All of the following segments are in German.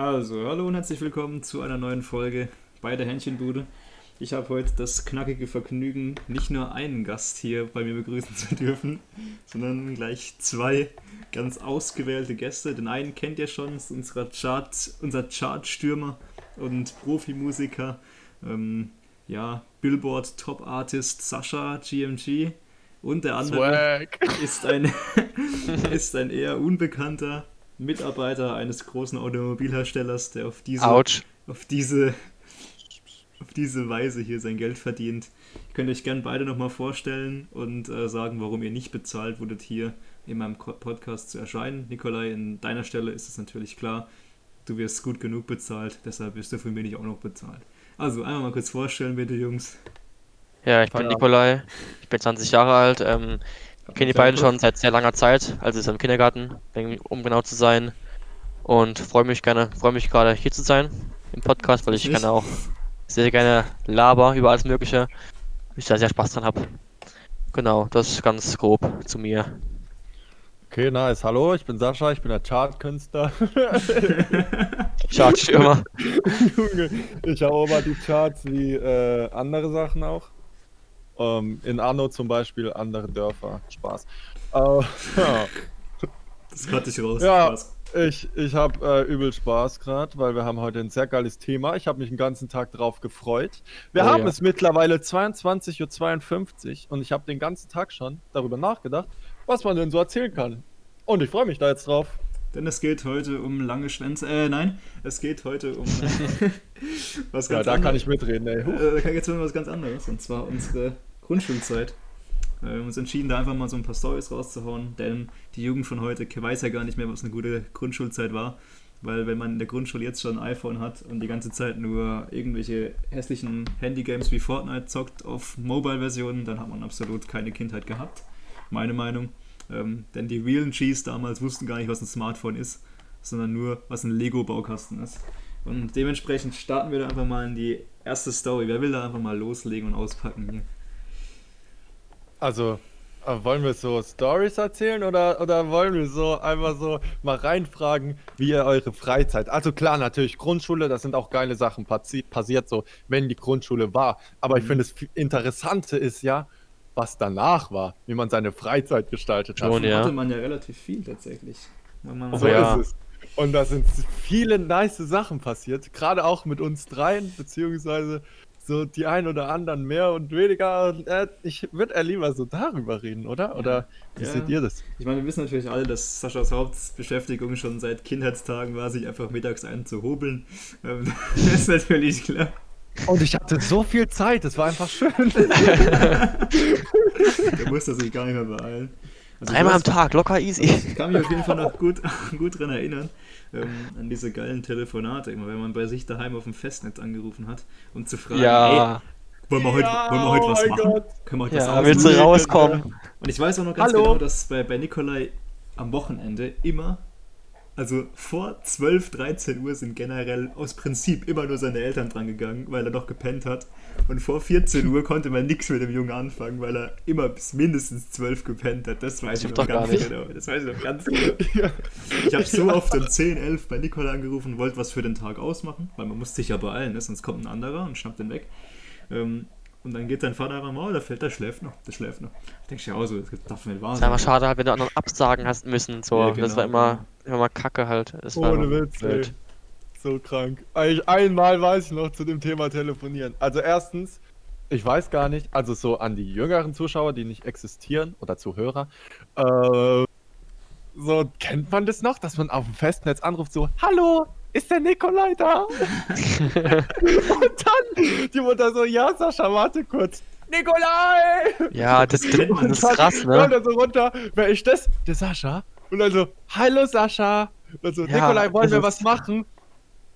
Also, hallo und herzlich willkommen zu einer neuen Folge bei der Hähnchenbude. Ich habe heute das knackige Vergnügen, nicht nur einen Gast hier bei mir begrüßen zu dürfen, sondern gleich zwei ganz ausgewählte Gäste. Den einen kennt ihr schon, ist unser, Chart, unser Chartstürmer und Profimusiker, ähm, ja, Billboard Top Artist Sascha GMG. Und der andere ist ein, ist ein eher unbekannter Mitarbeiter eines großen Automobilherstellers, der auf diese, Ouch. auf diese, auf diese Weise hier sein Geld verdient. Ihr könnt euch gerne beide nochmal vorstellen und äh, sagen, warum ihr nicht bezahlt wurdet, hier in meinem Podcast zu erscheinen. Nikolai, in deiner Stelle ist es natürlich klar, du wirst gut genug bezahlt, deshalb wirst du für mich auch noch bezahlt. Also, einmal mal kurz vorstellen, bitte, Jungs. Ja, ich bin. Nikolai, ich bin 20 Jahre alt, ähm, kenne die beiden schon seit sehr langer Zeit, also ist im Kindergarten, um genau zu sein. Und freue mich gerne, freue mich gerade hier zu sein im Podcast, weil ich Ich. gerne auch sehr gerne laber über alles Mögliche. Ich da sehr Spaß dran habe. Genau, das ist ganz grob zu mir. Okay, nice. Hallo, ich bin Sascha, ich bin der Chartkünstler. Chartstürmer. Junge, ich erober die Charts wie äh, andere Sachen auch. Ähm, in Arno zum Beispiel, andere Dörfer. Spaß. Äh, ja, Das hatte ich raus. Ja. Spaß. ich ich habe äh, übel Spaß gerade, weil wir haben heute ein sehr geiles Thema. Ich habe mich den ganzen Tag drauf gefreut. Wir Oh haben ja. es mittlerweile 22.52 Uhr und ich habe den ganzen Tag schon darüber nachgedacht, was man denn so erzählen kann. Und ich freue mich da jetzt drauf. Denn es geht heute um lange Schwänze. Äh, nein, es geht heute um was Ja, ganz da kann anderes. ich mitreden, ey. Äh, da kann jetzt um was ganz anderes. Und zwar unsere Grundschulzeit. Äh, Wir haben uns entschieden, da einfach mal so ein paar Stories rauszuhauen, denn die Jugend von heute weiß ja gar nicht mehr, was eine gute Grundschulzeit war. Weil wenn man in der Grundschule jetzt schon ein iPhone hat und die ganze Zeit nur irgendwelche hässlichen Handygames wie Fortnite zockt auf Mobile-Versionen, dann hat man absolut keine Kindheit gehabt. Meine Meinung. Ähm, denn die realen Gs damals wussten gar nicht, was ein Smartphone ist, sondern nur, was ein Lego-Baukasten ist. Und dementsprechend starten wir da einfach mal in die erste Story. Wer will da einfach mal loslegen und auspacken hier? Also, äh, wollen wir so Stories erzählen oder, oder wollen wir so einfach so mal reinfragen, wie ihr eure Freizeit. Also klar, natürlich Grundschule, da sind auch geile Sachen passi passiert, so wenn die Grundschule war. Aber ich Mhm. finde, das Interessante ist ja, was danach war, wie man seine Freizeit gestaltet hat. Schon, Davon ja. hatte man ja relativ viel tatsächlich. Wenn man So Oh ja. ist es. Und da sind viele nice Sachen passiert, gerade auch mit uns dreien, beziehungsweise so die ein oder anderen mehr und weniger. Äh, ich würde eher lieber so darüber reden, oder? Oder wie Ja. seht ihr das? Ich meine, wir wissen natürlich alle, dass Saschas Hauptbeschäftigung schon seit Kindheitstagen war, sich einfach mittags einzuhobeln. Ähm, das ist natürlich klar. Und ich hatte so viel Zeit, es war einfach schön. Da musste sich gar nicht mehr beeilen. Also Dreimal am Tag, locker easy. Ich kann mich auf jeden Fall noch gut, gut dran erinnern, ähm, an diese geilen Telefonate, immer wenn man bei sich daheim auf dem Festnetz angerufen hat, um zu fragen, ey, Ja, wollen wir heute, Ja, wollen wir heute oh was machen? Gott. Können wir heute was ja, ausmachen? willst du rauskommen? Und ich weiß auch noch ganz Hallo? genau, dass bei, bei Nikolai am Wochenende immer, also vor 12, 13 Uhr sind generell aus Prinzip immer nur seine Eltern dran gegangen, weil er noch gepennt hat. Und vor 14 Uhr konnte man nichts mit dem Jungen anfangen, weil er immer bis mindestens 12 gepennt hat. Das weiß ich Stimmt noch ganz nicht. genau. Das weiß ich noch ganz genau. Ich habe so oft um 10, 11 bei Nikolai angerufen, wollte was für den Tag ausmachen, weil man muss sich ja beeilen, ne? sonst kommt ein anderer und schnappt den weg. Ähm, und dann geht dein Vater einfach mal, oh, der fällt, der schläft noch, der schläft noch. Ich denke ja auch so, das darf nicht wahr ist sein. einfach schade, halt, wenn du anderen absagen hast müssen. So, Ja, das genau, war immer, immer mal Kacke halt. Das war Ohne immer Witz, ey. blöd. So krank. Eigentlich einmal weiß ich noch zu dem Thema telefonieren. Also erstens, ich weiß gar nicht, also so an die jüngeren Zuschauer, die nicht existieren oder Zuhörer, äh, so kennt man das noch, dass man auf dem Festnetz anruft, so, hallo, ist der Nikolai da? Und dann die Mutter so, ja, Sascha, warte kurz. Nikolai! Ja, das, das, das ist krass, Ja, und ne? dann so runter, wer ist das? Der Sascha. Und dann so, hallo Sascha. Und dann so, Ja, Nikolai, wollen das wir ist- was machen?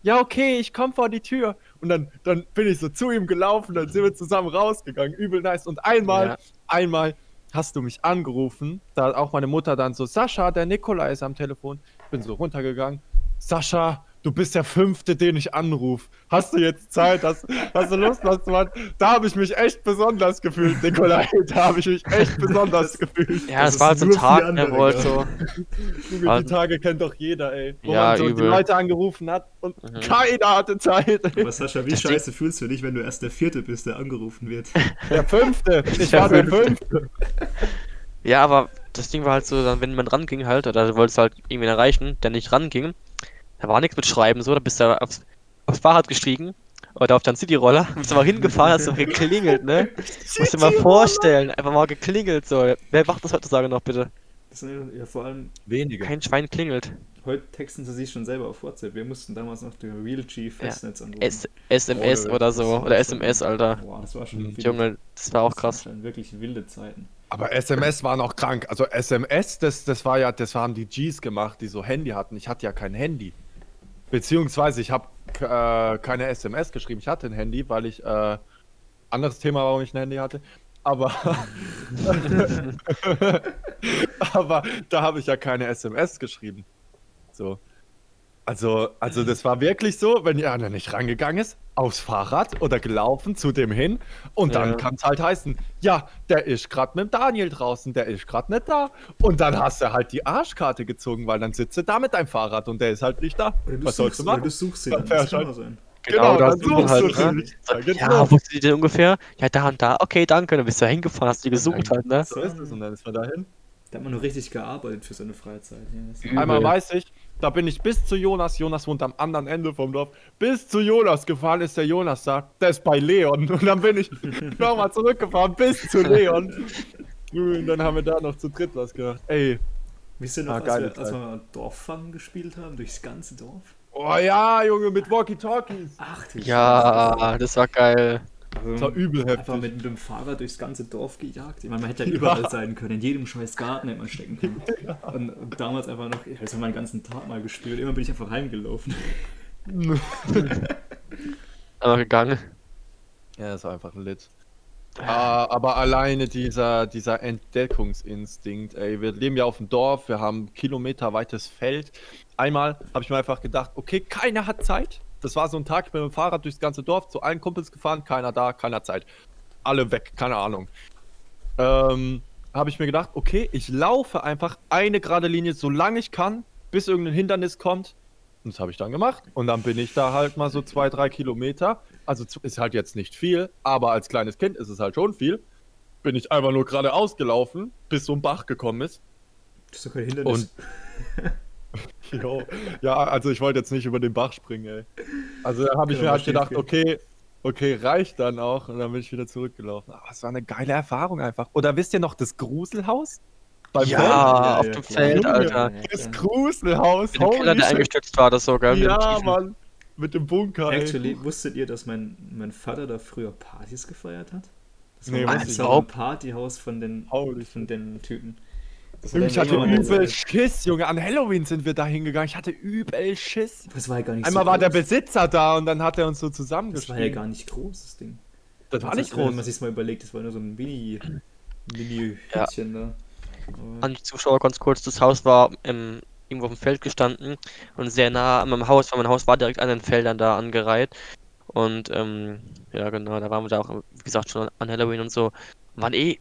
Ja, okay, ich komm vor die Tür. Und dann, dann bin ich so zu ihm gelaufen, dann sind wir zusammen rausgegangen, übel nice. Und einmal, Ja. einmal hast du mich angerufen, da auch meine Mutter dann so, Sascha, der Nikolai ist am Telefon. Ich bin so runtergegangen. Sascha, du bist der Fünfte, den ich anrufe. Hast du jetzt Zeit? Hast, hast du Lust, was zu machen? Da habe ich mich echt besonders gefühlt, Nikolai. Da habe ich mich echt besonders gefühlt. Ja, Das es war halt so ein Tag, die ne, anderen, wo halt ja. so. Die Tage kennt doch jeder, ey. Wo Ja, man so die übel. Leute angerufen hat und Mhm. keiner hatte Zeit. Ey. Aber Sascha, wie Das Ding- scheiße fühlst du dich, wenn du erst der Vierte bist, der angerufen wird? Der Fünfte. Ich Der war der Fünfte. Fünfte. Ja, aber das Ding war halt so, dann, wenn man ranging halt, oder du wolltest halt irgendwen erreichen, der nicht ranging, da war nichts mit Schreiben so, da bist du aufs, aufs Fahrrad gestiegen oder auf deinen Cityroller, bist du mal hingefahren, hast du geklingelt, ne? Musst dir mal vorstellen, einfach mal geklingelt so. Wer macht das heutzutage noch bitte? Das sind ja vor allem, Wenige. Kein Schwein klingelt. heute texten sie sich schon selber auf WhatsApp. Wir mussten damals noch den Real G Festnetz anrufen. S SMS Oh, oder Das so, oder SMS, Alter. Boah, das war schon Mhm. Junge, das war auch das krass. waren schon wirklich wilde Zeiten. Aber SMS waren auch krank. Also SMS, das, das war ja, das haben die Gs gemacht, die so Handy hatten. Ich hatte ja kein Handy. Beziehungsweise ich habe äh, keine SMS geschrieben. Ich hatte ein Handy, weil ich äh, anderes Thema, warum ich ein Handy hatte. Aber aber da habe ich ja keine SMS geschrieben. So. Also, also das war wirklich so, wenn ja einer nicht rangegangen ist, aufs Fahrrad oder gelaufen zu dem hin und dann Ja. kann es halt heißen, ja, der ist gerade mit dem Daniel draußen, der ist gerade nicht da. Und dann hast du halt die Arschkarte gezogen, weil dann sitzt du da mit deinem Fahrrad und der ist halt nicht da. Oder du, Was sollst du oder machen? du suchst sie Dann dann. Das kann halt- sein. Genau, dann das suchen suchst halt, du ne? sie. Da geht's Ja, los. wo sind die denn ungefähr? Ja, da und da. Okay, danke. Dann bist du hingefahren, hast die gesucht halt, ne? So ist es und dann ist man dahin. Da hat man nur richtig gearbeitet für seine Freizeit. Ja. Einmal weiß ich, da bin ich bis zu Jonas, Jonas wohnt am anderen Ende vom Dorf, bis zu Jonas gefahren ist der Jonas da, der ist bei Leon. Und dann bin ich nochmal zurückgefahren bis zu Leon. Und dann haben wir da noch zu dritt was gemacht. Ey, Wisst ihr noch, Ah, als, wir, als wir Dorffangen gespielt haben, durchs ganze Dorf? oh ja, Junge, mit Walkie-Talkies. Ach Ja, das war geil. Das war übel Einfach heftig. mit dem Fahrrad durchs ganze Dorf gejagt. Ich meine, man hätte ja überall sein können. In jedem scheiß Garten hätte man stecken können. Und, und damals einfach noch, ich weiß noch, meinen ganzen Tag mal gespielt. Immer bin ich einfach heimgelaufen. Aber gegangen. Ja, das war einfach ein Lit. Ah, aber alleine dieser, dieser Entdeckungsinstinkt, ey, wir leben ja auf dem Dorf, wir haben kilometerweites Feld. Einmal habe ich mir einfach gedacht, okay, keiner hat Zeit. Das war so ein Tag, ich bin mit dem Fahrrad durchs ganze Dorf zu allen Kumpels gefahren, keiner da, keiner Zeit. Alle weg, keine Ahnung. Ähm, habe ich mir gedacht, okay, ich laufe einfach eine gerade Linie, solange ich kann, bis irgendein Hindernis kommt. Und das habe ich dann gemacht. Und dann bin ich da halt mal so zwei, drei Kilometer. Also ist halt jetzt nicht viel, aber als kleines Kind ist es halt schon viel. Bin ich einfach nur geradeaus gelaufen, bis so ein Bach gekommen ist. Das ist doch kein Hindernis. Jo. Ja, also ich wollte jetzt nicht über den Bach springen, ey. Also da habe ich Kann mir halt gedacht, okay, okay, reicht dann auch. Und dann bin ich wieder zurückgelaufen. Aber es war eine geile Erfahrung einfach. Oder wisst ihr noch das Gruselhaus? Beim Ja, Ja, auf ja, dem. Feld. Alter. Das Gruselhaus. Mit dem Keller, der shit. eingestürzt war, das so, gell? Mit dem Ja. Mann. Mit dem Bunker, ey. Actually, wusstet ihr, dass mein, mein Vater da früher Partys gefeiert hat? Das Nee, war, überhaupt. ein Partyhaus von den, Holy von den Typen. Das Junge, ich hatte übel. Schiss, Junge. An Halloween sind wir da hingegangen. Ich hatte übel Schiss. Das war ja gar nicht Einmal so war der groß. Besitzer da und dann hat er uns so Das zusammengeschrieben. war ja gar nicht groß, das Ding. Das war Also, nicht Wenn man groß. sich mal überlegt, das war nur so ein Mini, Mini Hütchen da. Aber- An die Zuschauer ganz kurz, das Haus war im, irgendwo auf dem Feld gestanden und sehr nah an meinem Haus, weil mein Haus war direkt an den Feldern da angereiht. Und ähm, ja genau, da waren wir da auch, wie gesagt, schon an Halloween und so. Waren eh,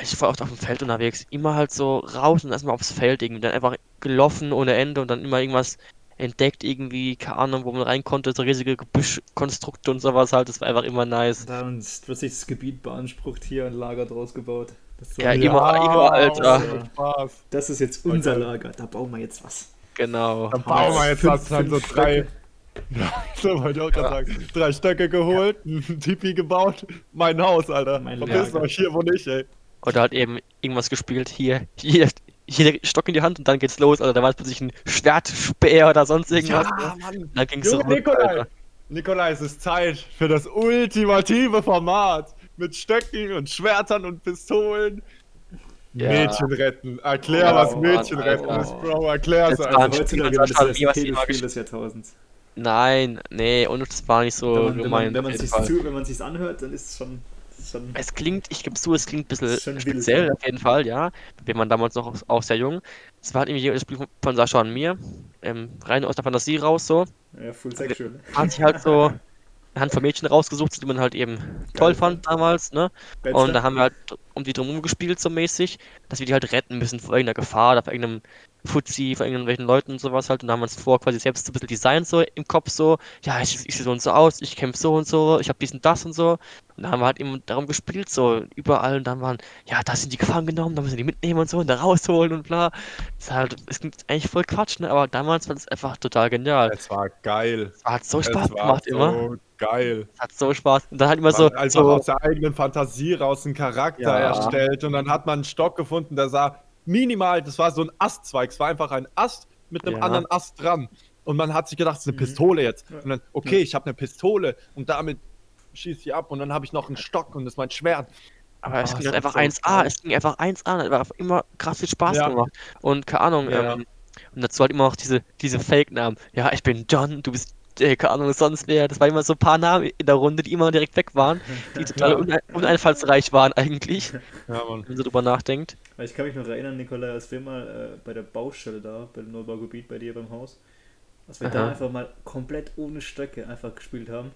ich war oft auf dem Feld unterwegs, immer halt so raus und erstmal aufs Feld irgendwie, dann einfach gelaufen ohne Ende und dann immer irgendwas entdeckt irgendwie, keine Ahnung, wo man rein konnte, so riesige Gebüschkonstrukte und sowas halt, das war einfach immer nice. Da haben uns plötzlich das Gebiet beansprucht, hier ein Lager draus gebaut. Das, Ja, immer- immer, Alter. Spaß. das ist jetzt unser Lager, da bauen wir jetzt was. Genau. Dann bauen wir jetzt was, dann so drei. Stöcke. Ja, so wollte ich auch gerade sagen. Drei Stöcke geholt, ein Tipi gebaut, mein Haus, Alter. Mein Verpiss euch hier, wo nicht, ey. Oder halt eben irgendwas gespielt, hier, hier, hier der Stock in die Hand und dann geht's los, Alter, da war es plötzlich ein Schwert, Speer oder sonst irgendwas. ne? Mann. Dann ging's Junge, zurück, Nikolai. Alter. Nikolai, es ist Zeit für das ultimative Format. Mit Stöcken und Schwertern und Pistolen. Ja. Mädchen retten. Erklär, Ja, was Mann, Mädchen Alter. retten ist, Bro. Erklär's Das einfach. Also heutzutage Spiel, das das das gespielt- des Jahrtausends. Nein, nee, und das war nicht so Wenn man, wenn man, gemeint. wenn man wenn man sich's anhört, dann ist es schon, Schon, Es klingt, ich gebe zu, es klingt ein bisschen schon wild, speziell ja. auf jeden Fall, ja. Wir waren damals noch auch sehr jung. Es war halt irgendwie das Spiel von- von Sascha und mir. Ähm, rein aus der Fantasie raus so. ja, full sexual. Hat sich halt so eine Handvoll Mädchen rausgesucht, die man halt eben toll fand damals, ne? Und da haben wir halt um die drumherum gespielt, so mäßig, dass wir die halt retten müssen vor irgendeiner Gefahr oder vor irgendeinem Fuzzi, vor irgendwelchen Leuten und sowas halt. Und da haben wir uns vor quasi selbst so ein bisschen Design so im Kopf so, ja, ich, ich sehe so und so aus, ich kämpfe so und so, ich habe dies und das und so. Und da haben wir halt eben darum gespielt, so überall. Und dann waren, ja, da sind die gefangen genommen, da müssen wir die mitnehmen und so und da rausholen und bla. Das ist halt, es klingt eigentlich voll Quatsch, ne? Aber damals war das einfach total genial. Es war geil. Es hat so Spaß war gemacht so immer. geil. Es hat so Spaß. Und dann halt immer so, man einfach so aus der eigenen Fantasie raus einen Charakter Ja. Erstellt und dann hat man einen Stock gefunden, der sah minimal, das war so ein Astzweig, es war einfach ein Ast mit einem Ja. anderen Ast dran. Und man hat sich gedacht, es ist eine Mhm. Pistole jetzt. Und dann, okay, ich habe eine Pistole und damit schieße ich ab und dann habe ich noch einen Stock und das ist mein Schwert. Aber es Ah, ging halt war einfach so 1A, geil. es ging einfach 1A, es hat einfach immer krass viel Spaß Ja. gemacht. Und keine Ahnung, Ja. ähm, und dazu halt immer auch diese, diese Fake-Namen. Ja, ich bin John, du bist, äh, keine Ahnung, sonst wer. Das war immer so ein paar Namen in der Runde, die immer direkt weg waren, die total une uneinfallsreich waren eigentlich, Ja, Mann. wenn man so drüber nachdenkt. Weil Ich kann mich noch erinnern, Nikolai, als wir mal äh, bei der Baustelle da, bei dem Neubaugebiet bei dir beim Haus, dass wir da Aha. einfach mal komplett ohne Stöcke einfach gespielt haben.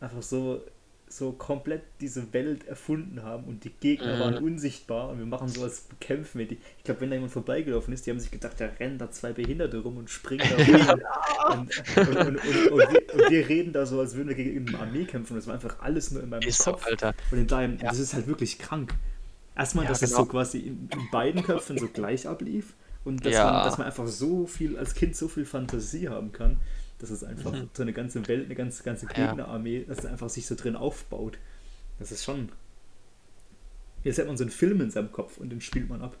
Einfach so, so komplett diese Welt erfunden haben und die Gegner Mhm. waren unsichtbar und wir machen so als bekämpfen wir die. Ich glaube, wenn da jemand vorbeigelaufen ist, die haben sich gedacht, da rennen da zwei Behinderte rum und springen da rum. und, und, und, wir, und wir reden da so, als würden wir gegen eine Armee kämpfen. Das war einfach alles nur in meinem Ist so, Kopf. Alter. Und in deinem, Ja. das ist halt wirklich krank. Erstmal, Ja, dass es genau. so quasi in, in beiden Köpfen so gleich ablief und dass, Ja. man, dass man einfach so viel, als Kind so viel Fantasie haben kann, dass es einfach Mhm. so eine ganze Welt, eine ganze, ganze Ja. Gegnerarmee, dass es einfach sich so drin aufbaut. Das ist schon. Jetzt hat man so einen Film in seinem Kopf und den spielt man ab.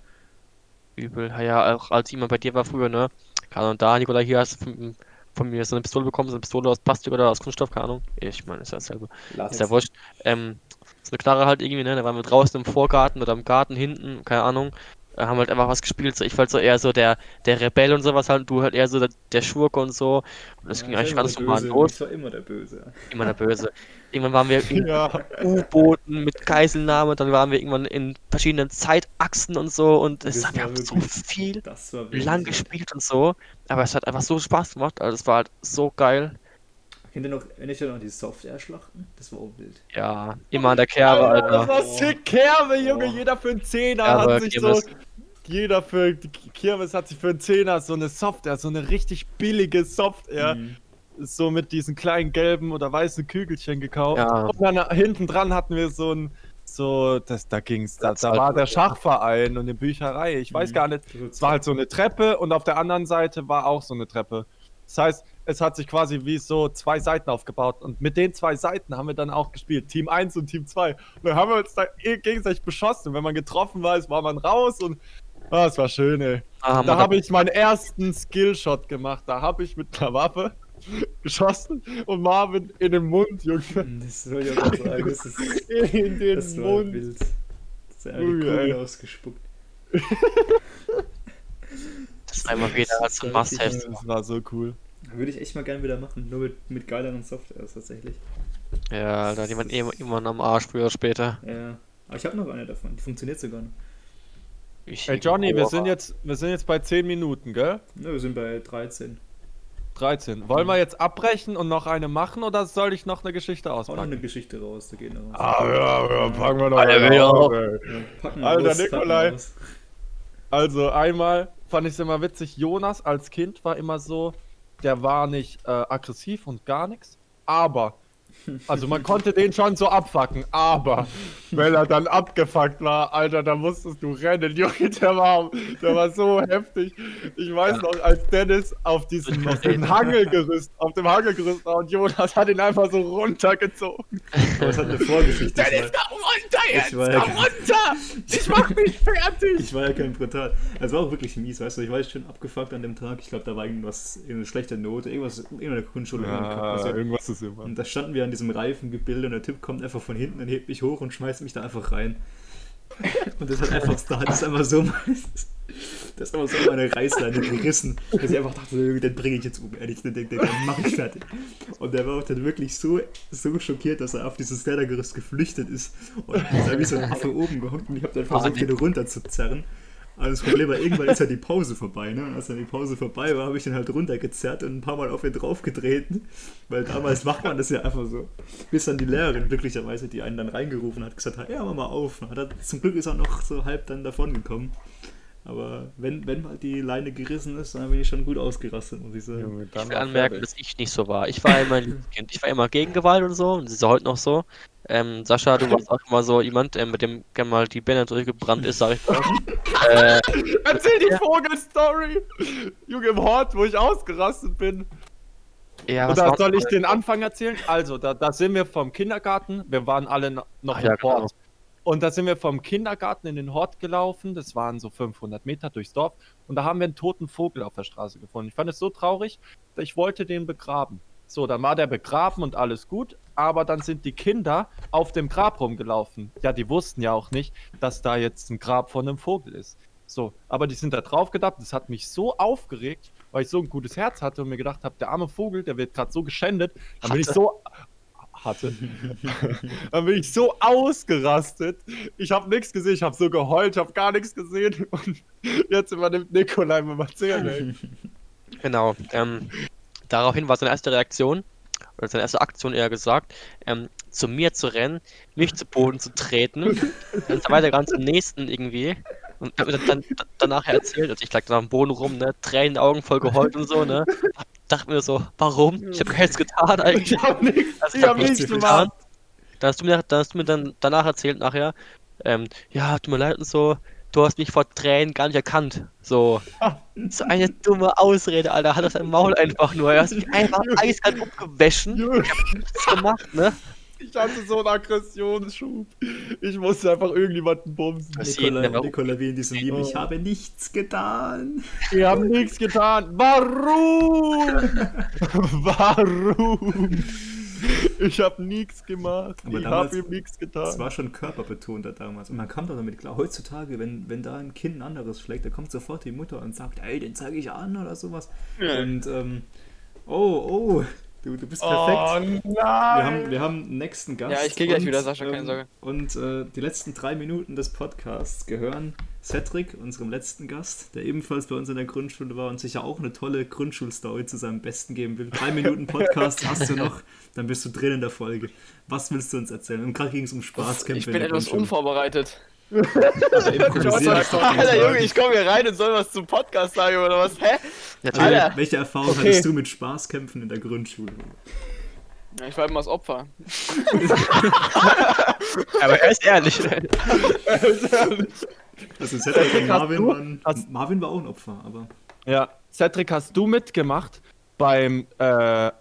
Übel. Ja, Ja, auch als jemand bei dir war früher, ne? Keine Ahnung, da, Nikolai, hier hast du von, von mir so eine Pistole bekommen, so eine Pistole aus Plastik oder aus Kunststoff, keine Ahnung. Ich meine, ist ja dasselbe. Ist ja wurscht. Ähm, so eine Knarre halt irgendwie, ne? Da waren wir draußen im Vorgarten oder im Garten hinten, keine Ahnung. Da haben halt einfach was gespielt. So, ich war halt so eher so der, der Rebell und sowas halt, du halt eher so der, der Schurke und so. Und das ging eigentlich ganz normal los. Ich war immer der Böse. Immer der Böse. Irgendwann waren wir in Ja. U-Booten mit Geiselnahme, dann waren wir irgendwann in verschiedenen Zeitachsen und so und es Das hat wir war haben so viel Das lang gespielt und so. Aber es hat einfach so Spaß gemacht. Also es war halt so geil. Kennt ihr noch, wenn ich ja noch die Software-Schlachten? Das war auch wild. Ja, immer an der Kerbe, Das Alter. war sick, Kerbe, Junge. Oh. Jeder für einen Zehner Kerbe, hat sich so. Jeder für. Die Kirmes hat sich für einen Zehner so eine Software, so eine richtig billige Software. Mhm. so mit diesen kleinen gelben oder weißen Kügelchen gekauft. Ja. Und dann hinten dran hatten wir so ein, so, das, da ging's, da, Das da war der Schachverein und eine Bücherei. Ich weiß Mhm. gar nicht. Es war halt so eine Treppe und auf der anderen Seite war auch so eine Treppe. Das heißt, es hat sich quasi wie so zwei Seiten aufgebaut und mit den zwei Seiten haben wir dann auch gespielt. Team 1 und Team 2. Und dann haben wir uns da eh gegenseitig beschossen. Und wenn man getroffen war, ist, war man raus und ah, es war schön, ey. Ah, Da habe ich meinen ersten Skillshot gemacht. Da habe ich mit einer Waffe geschossen und Marvin in den Mund, Junge. Das soll ich auch sagen. Das, ist, In den das Mund. wild. Das hat eine Kugel ey. ausgespuckt. das einmal wieder als ein Das war Must-Have. Das war so cool. Würde ich echt mal gerne wieder machen. Nur mit, mit geileren Softwares tatsächlich. Ja, Alter, die waren eh immer am Arsch, früher oder später. Ja. Aber ich habe noch eine davon. Die funktioniert sogar noch. Ich Ey Johnny, wir sind jetzt, wir sind jetzt bei 10 Minuten, gell? Ne, wir sind bei 13. 13. Wollen wir jetzt abbrechen und noch eine machen oder soll ich noch eine Geschichte Hau noch eine auspacken? Geschichte raus, da geht noch was. Ah, ja, ja, packen wir noch Alter, eine will aus, auch. ey. Ja, Alter, aus, packen Nikolai. Also einmal fand ich es immer witzig, Jonas als Kind war immer so, der war nicht äh, aggressiv und gar nichts, aber, also man konnte den schon so abfacken, aber wenn er dann abgefuckt war, Alter, da musstest du rennen, Junge, der war, der war so heftig. Ich weiß noch, als Dennis auf diesem auf dem Hangelgerüst, auf dem Hangelgerüst war und Jonas hat ihn einfach so runtergezogen. Es hat eine Vorgeschichte. Ich war, komm runter jetzt, ja- komm runter! Ich mach mich fertig! ich war ja kein Brutal. Es war auch wirklich mies, weißt du. Ich war jetzt schon abgefuckt an dem Tag. Ich glaube, da war irgendwas, irgendeine schlechte Note, irgendwas, irgendeine Grundschule. Ja, irgendwas ist immer. Und da standen wir an diesem Reifengebilde und der Typ kommt einfach von hinten und hebt mich hoch und schmeißt mich da einfach rein. Und das hat einfach, da hat es einfach so, das ist einfach so meine Reißleine gerissen, dass ich einfach dachte, den bringe ich jetzt um, ehrlich, den, den, den mache ich fertig. Und der war auch dann wirklich so, so schockiert, dass er auf dieses Kleidergerüst geflüchtet ist und ist da wie so ein Affe oben gehockt und ich habe dann versucht, ihn runterzuzerren. Aber das Problem war, irgendwann ist ja die Pause vorbei, ne? Und als dann die Pause vorbei war, habe ich den halt runtergezerrt und ein paar Mal auf ihn draufgetreten. Weil damals macht man das ja einfach so. Bis dann die Lehrerin glücklicherweise, die einen dann reingerufen hat, gesagt hat, ja, mach mal auf. Hat er, zum Glück ist er noch so halb dann davon gekommen. Aber wenn, wenn mal die Leine gerissen ist, dann bin ich schon gut ausgerastet, muss ich sagen. Ich dann will anmerken, fertig. dass ich nicht so war. Ich war immer ein liebes Kind. Ich war immer gegen Gewalt und so und das ist ja heute noch so. Ähm, Sascha, du warst auch immer so jemand, ähm, mit dem gerne mal die Birne durchgebrannt ist, sag ich mal. äh, Erzähl die Vogelstory! Junge, im Hort, wo ich ausgerastet bin. ja, was Oder soll ich den Anfang erzählen? Also, da, da sind wir vom Kindergarten. Wir waren alle no- noch Ach im ja, genau. Hort. Und da sind wir vom Kindergarten in den Hort gelaufen. Das waren so 500 Meter durchs Dorf. Und da haben wir einen toten Vogel auf der Straße gefunden. Ich fand es so traurig, dass ich wollte den begraben. So, dann war der begraben und alles gut. Aber dann sind die Kinder auf dem Grab rumgelaufen. Ja, die wussten ja auch nicht, dass da jetzt ein Grab von einem Vogel ist. So, aber die sind da drauf gedacht. Das hat mich so aufgeregt, weil ich so ein gutes Herz hatte und mir gedacht habe, der arme Vogel, der wird gerade so geschändet. Dann bin ich so hatte. dann bin ich so ausgerastet. Ich habe nichts gesehen, ich habe so geheult, ich habe gar nichts gesehen. Und jetzt übernimmt Nikolai mit dem Erzählen. Genau. Ähm, daraufhin war seine erste Reaktion, oder seine erste Aktion eher gesagt, ähm, zu mir zu rennen, mich zu Boden zu treten, dann weitergegangen zum nächsten irgendwie. Und hat mir dann, dann danach erzählt, also ich lag dann am Boden rum, ne, Tränen in den Augen, voll geheult und so, ne. Dachte mir so, warum? Ich habe gar nichts getan eigentlich. Ich habe nichts, Also ich hab nichts nichts gemacht. Da hast du mir, da hast du mir dann danach erzählt, nachher, ähm, ja, tut mir leid und so, du hast mich vor Tränen gar nicht erkannt. So. So eine dumme Ausrede, Alter. Hat das sein Maul einfach nur. Er hat mich einfach eiskalt umgewaschen. Junge, Nichts gemacht, ne? Ich hatte so einen Aggressionsschub. Ich musste einfach irgendjemanden bumsen. Nicola, wie in diesem Lied, ich habe nichts getan. Wir haben nichts getan. Warum? Warum? Ich habe nichts gemacht. Aber ich habe ihm nichts getan. war schon körperbetonter damals. Und man kam doch damit klar. Heutzutage, wenn, wenn da ein Kind ein anderes schlägt, da kommt sofort die Mutter und sagt, ey, den zeige ich an oder sowas. Und, ähm, oh, oh, du, du bist perfekt. Oh Wir nein! haben, wir haben einen nächsten Gast. Ja, ich geh gleich und, wieder, Sascha, keine ähm, Sorge. Und äh, die letzten drei Minuten des Podcasts gehören Cedric, unserem letzten Gast, der ebenfalls bei uns in der Grundschule war und sicher auch eine tolle Grundschulstory zu seinem Besten geben will. Drei Minuten Podcast hast du noch, dann bist du drin in der Folge. Was willst du uns erzählen? Und gerade ging es um Spaßkämpfe. Ich in bin der etwas unvorbereitet. Also Alter, Junge, ich komme hier rein und soll was zum Podcast sagen oder was? Hä? Also, Alter. welche Erfahrung Okay. hattest du mit Spaßkämpfen in der Grundschule? Ja, Ich war immer das Opfer. Aber er ist ehrlich. Also Cedric und Hast Marvin du- waren. hast- Marvin war auch ein Opfer, aber. Ja, Cedric, hast du mitgemacht beim äh,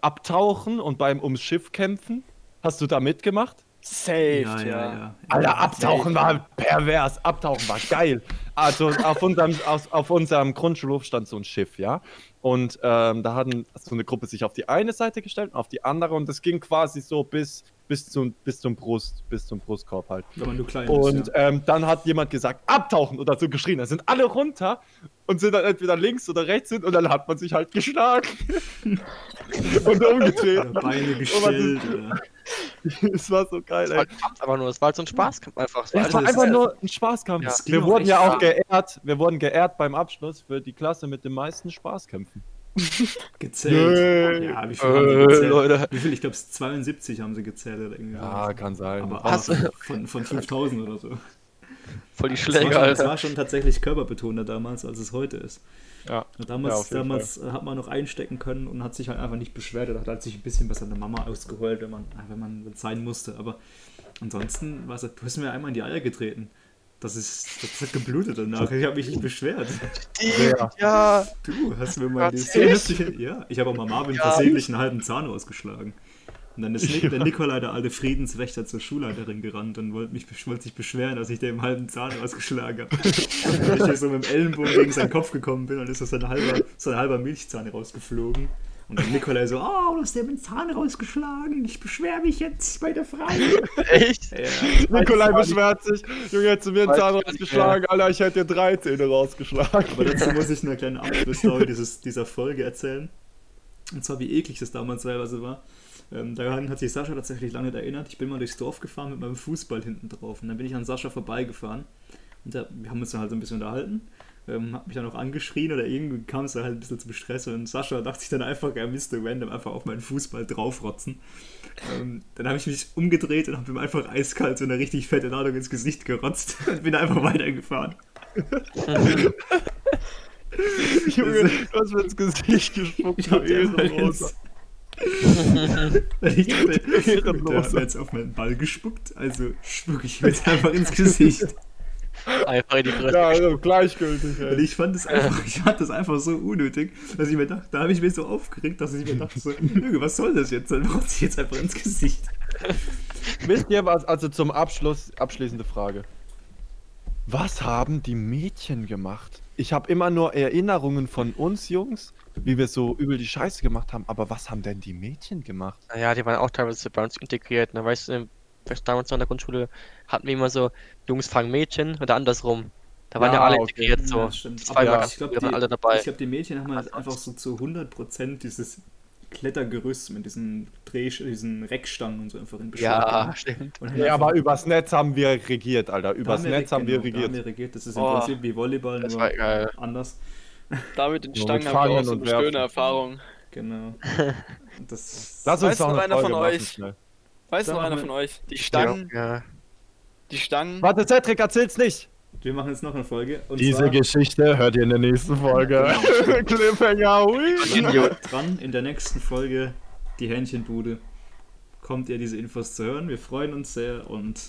Abtauchen und beim ums Schiff kämpfen? Hast du da mitgemacht? Safe, Ja, ja, ja. Alter, Abtauchen war pervers. Abtauchen war geil. Also auf unserem, auf, auf unserem Grundschulhof stand so ein Schiff, ja. Und ähm, da hatten so eine Gruppe sich auf die eine Seite gestellt und auf die andere und das ging quasi so bis, bis, zum, bis zum Brust, bis zum Brustkorb halt. Wenn man nur klein Und ist. Ja. ähm, dann hat jemand gesagt, abtauchen oder so geschrien. Da sind alle runter und sind dann entweder links oder rechts hin und dann hat man sich halt geschlagen. und umgedreht. Beine gestellt. Es war so geil, Das ey. war Kampf aber nur. Es war halt so ein Spaßkampf einfach. Es war das- einfach nur ein Spaßkampf. Ja. Wir wurden ja auch geehrt, wir wurden geehrt beim Abschluss für die Klasse mit den meisten Spaßkämpfen. gezählt. Ja, wie viel haben die Äh, gezählt? Leute. Wie viel? Ich glaube, 72 haben sie gezählt irgendwie Ja, sowas. kann sein. Aber aber von, von 5000 oder so. Voll die Das war, Schläge, schon, das war schon tatsächlich körperbetonter damals, als es heute ist. Ja. Und Ja, damals damals äh, hat man noch einstecken können und hat sich halt einfach nicht beschwert. Oder hat halt sich ein bisschen bei seiner Mama ausgeheult, wenn man, äh, wenn man sein musste. Aber ansonsten, was, du hast mir einmal in die Eier getreten. Das ist, das hat geblutet danach. Ich habe mich nicht beschwert. Ja. Ja, Du hast mir mal die Ja, ich habe auch mal Marvin Ja. versehentlich einen halben Zahn ausgeschlagen. Und dann ist Nik der Nikolai, der alte Friedenswächter, zur Schulleiterin gerannt und wollte, mich, wollte sich beschweren, dass ich dem einen halben Zahn ausgeschlagen habe. und ich so mit dem Ellenbogen gegen seinen Kopf gekommen bin und ist so ein halber, so ein halber Milchzahn rausgeflogen. Und dann Nikolai so, oh, du hast dir den Zahn rausgeschlagen, ich beschwere mich jetzt bei der Frau. Echt? ja, Nikolai beschwert sich. Junge, hättest du mir einen Zahn rausgeschlagen. Alter, ich hätte dir drei Zähne rausgeschlagen. aber dazu muss ich eine kleine Abschlussstory dieses, dieser Folge erzählen. Und zwar, wie eklig das damals teilweise war. Ähm, daran hat sich Sascha tatsächlich lange nicht erinnert. Ich bin mal durchs Dorf gefahren mit meinem Fußball hinten drauf. Und dann bin ich an Sascha vorbeigefahren. Und da, wir haben uns dann halt so ein bisschen unterhalten. Ähm, hab mich dann auch angeschrien oder irgendwie kam es dann halt ein bisschen zum Stress. Und Sascha dachte sich dann einfach, er müsste random einfach auf meinen Fußball draufrotzen. Ähm, dann habe ich mich umgedreht und habe ihm einfach eiskalt so eine richtig fette Ladung ins Gesicht gerotzt und bin einfach weitergefahren. Junge, du hast mir ins Gesicht gespuckt. Ich du hab dir einfach Ehrenloser. ins, ich dachte, der hat mir jetzt auf meinen Ball gespuckt, also spucke ich mir jetzt einfach ins Gesicht. Einfach in die Fresse. Ja, also gleichgültig, Und ey. ich fand das einfach, ich fand das einfach so unnötig, dass ich mir dachte, da habe ich mich so aufgeregt, dass ich mir dachte, so, was soll das jetzt? Dann rotze ich jetzt einfach ins Gesicht. Wisst ihr was, also zum Abschluss, abschließende Frage. Was haben die Mädchen gemacht? Ich habe immer nur Erinnerungen von uns Jungs, wie wir so übel die Scheiße gemacht haben, aber was haben denn die Mädchen gemacht? Naja, die waren auch teilweise bei uns integriert. Ne? Weißt du, damals noch in der Grundschule hatten wir immer so, Jungs fangen Mädchen oder andersrum. Da waren ja, Ja, alle okay. integriert so. Ja, stimmt. Aber ja, Ich glaube, die, alle dabei. ich glaub, die Mädchen haben halt Also- einfach so zu 100% dieses Klettergerüst mit diesen Dreh, diesen Reckstangen und so einfach in Beschlag ja, stimmt. Haben Ja, aber übers Netz haben wir regiert, Alter. Übers Netz haben wir genau, regiert. haben wir regiert. Das ist im Oh. Prinzip wie Volleyball, Das nur war geil. anders. Da mit den Stangen haben wir auch so eine schöne Erfahrung. Genau. Das, Lass uns noch eine einer Folge von machen, euch? schnell. Weiß noch einer von euch? Die Stangen, Ja. die Stangen. Warte, Cedric, erzähl's nicht. wir machen jetzt noch eine Folge. Und Diese zwar Geschichte hört ihr in der nächsten Folge. Cliffhanger, hui. bleibt dran in der nächsten Folge die Hähnchenbude. Kommt ihr diese Infos zu hören. Wir freuen uns sehr und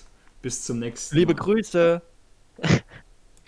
bis zum nächsten Liebe Mal. Grüße.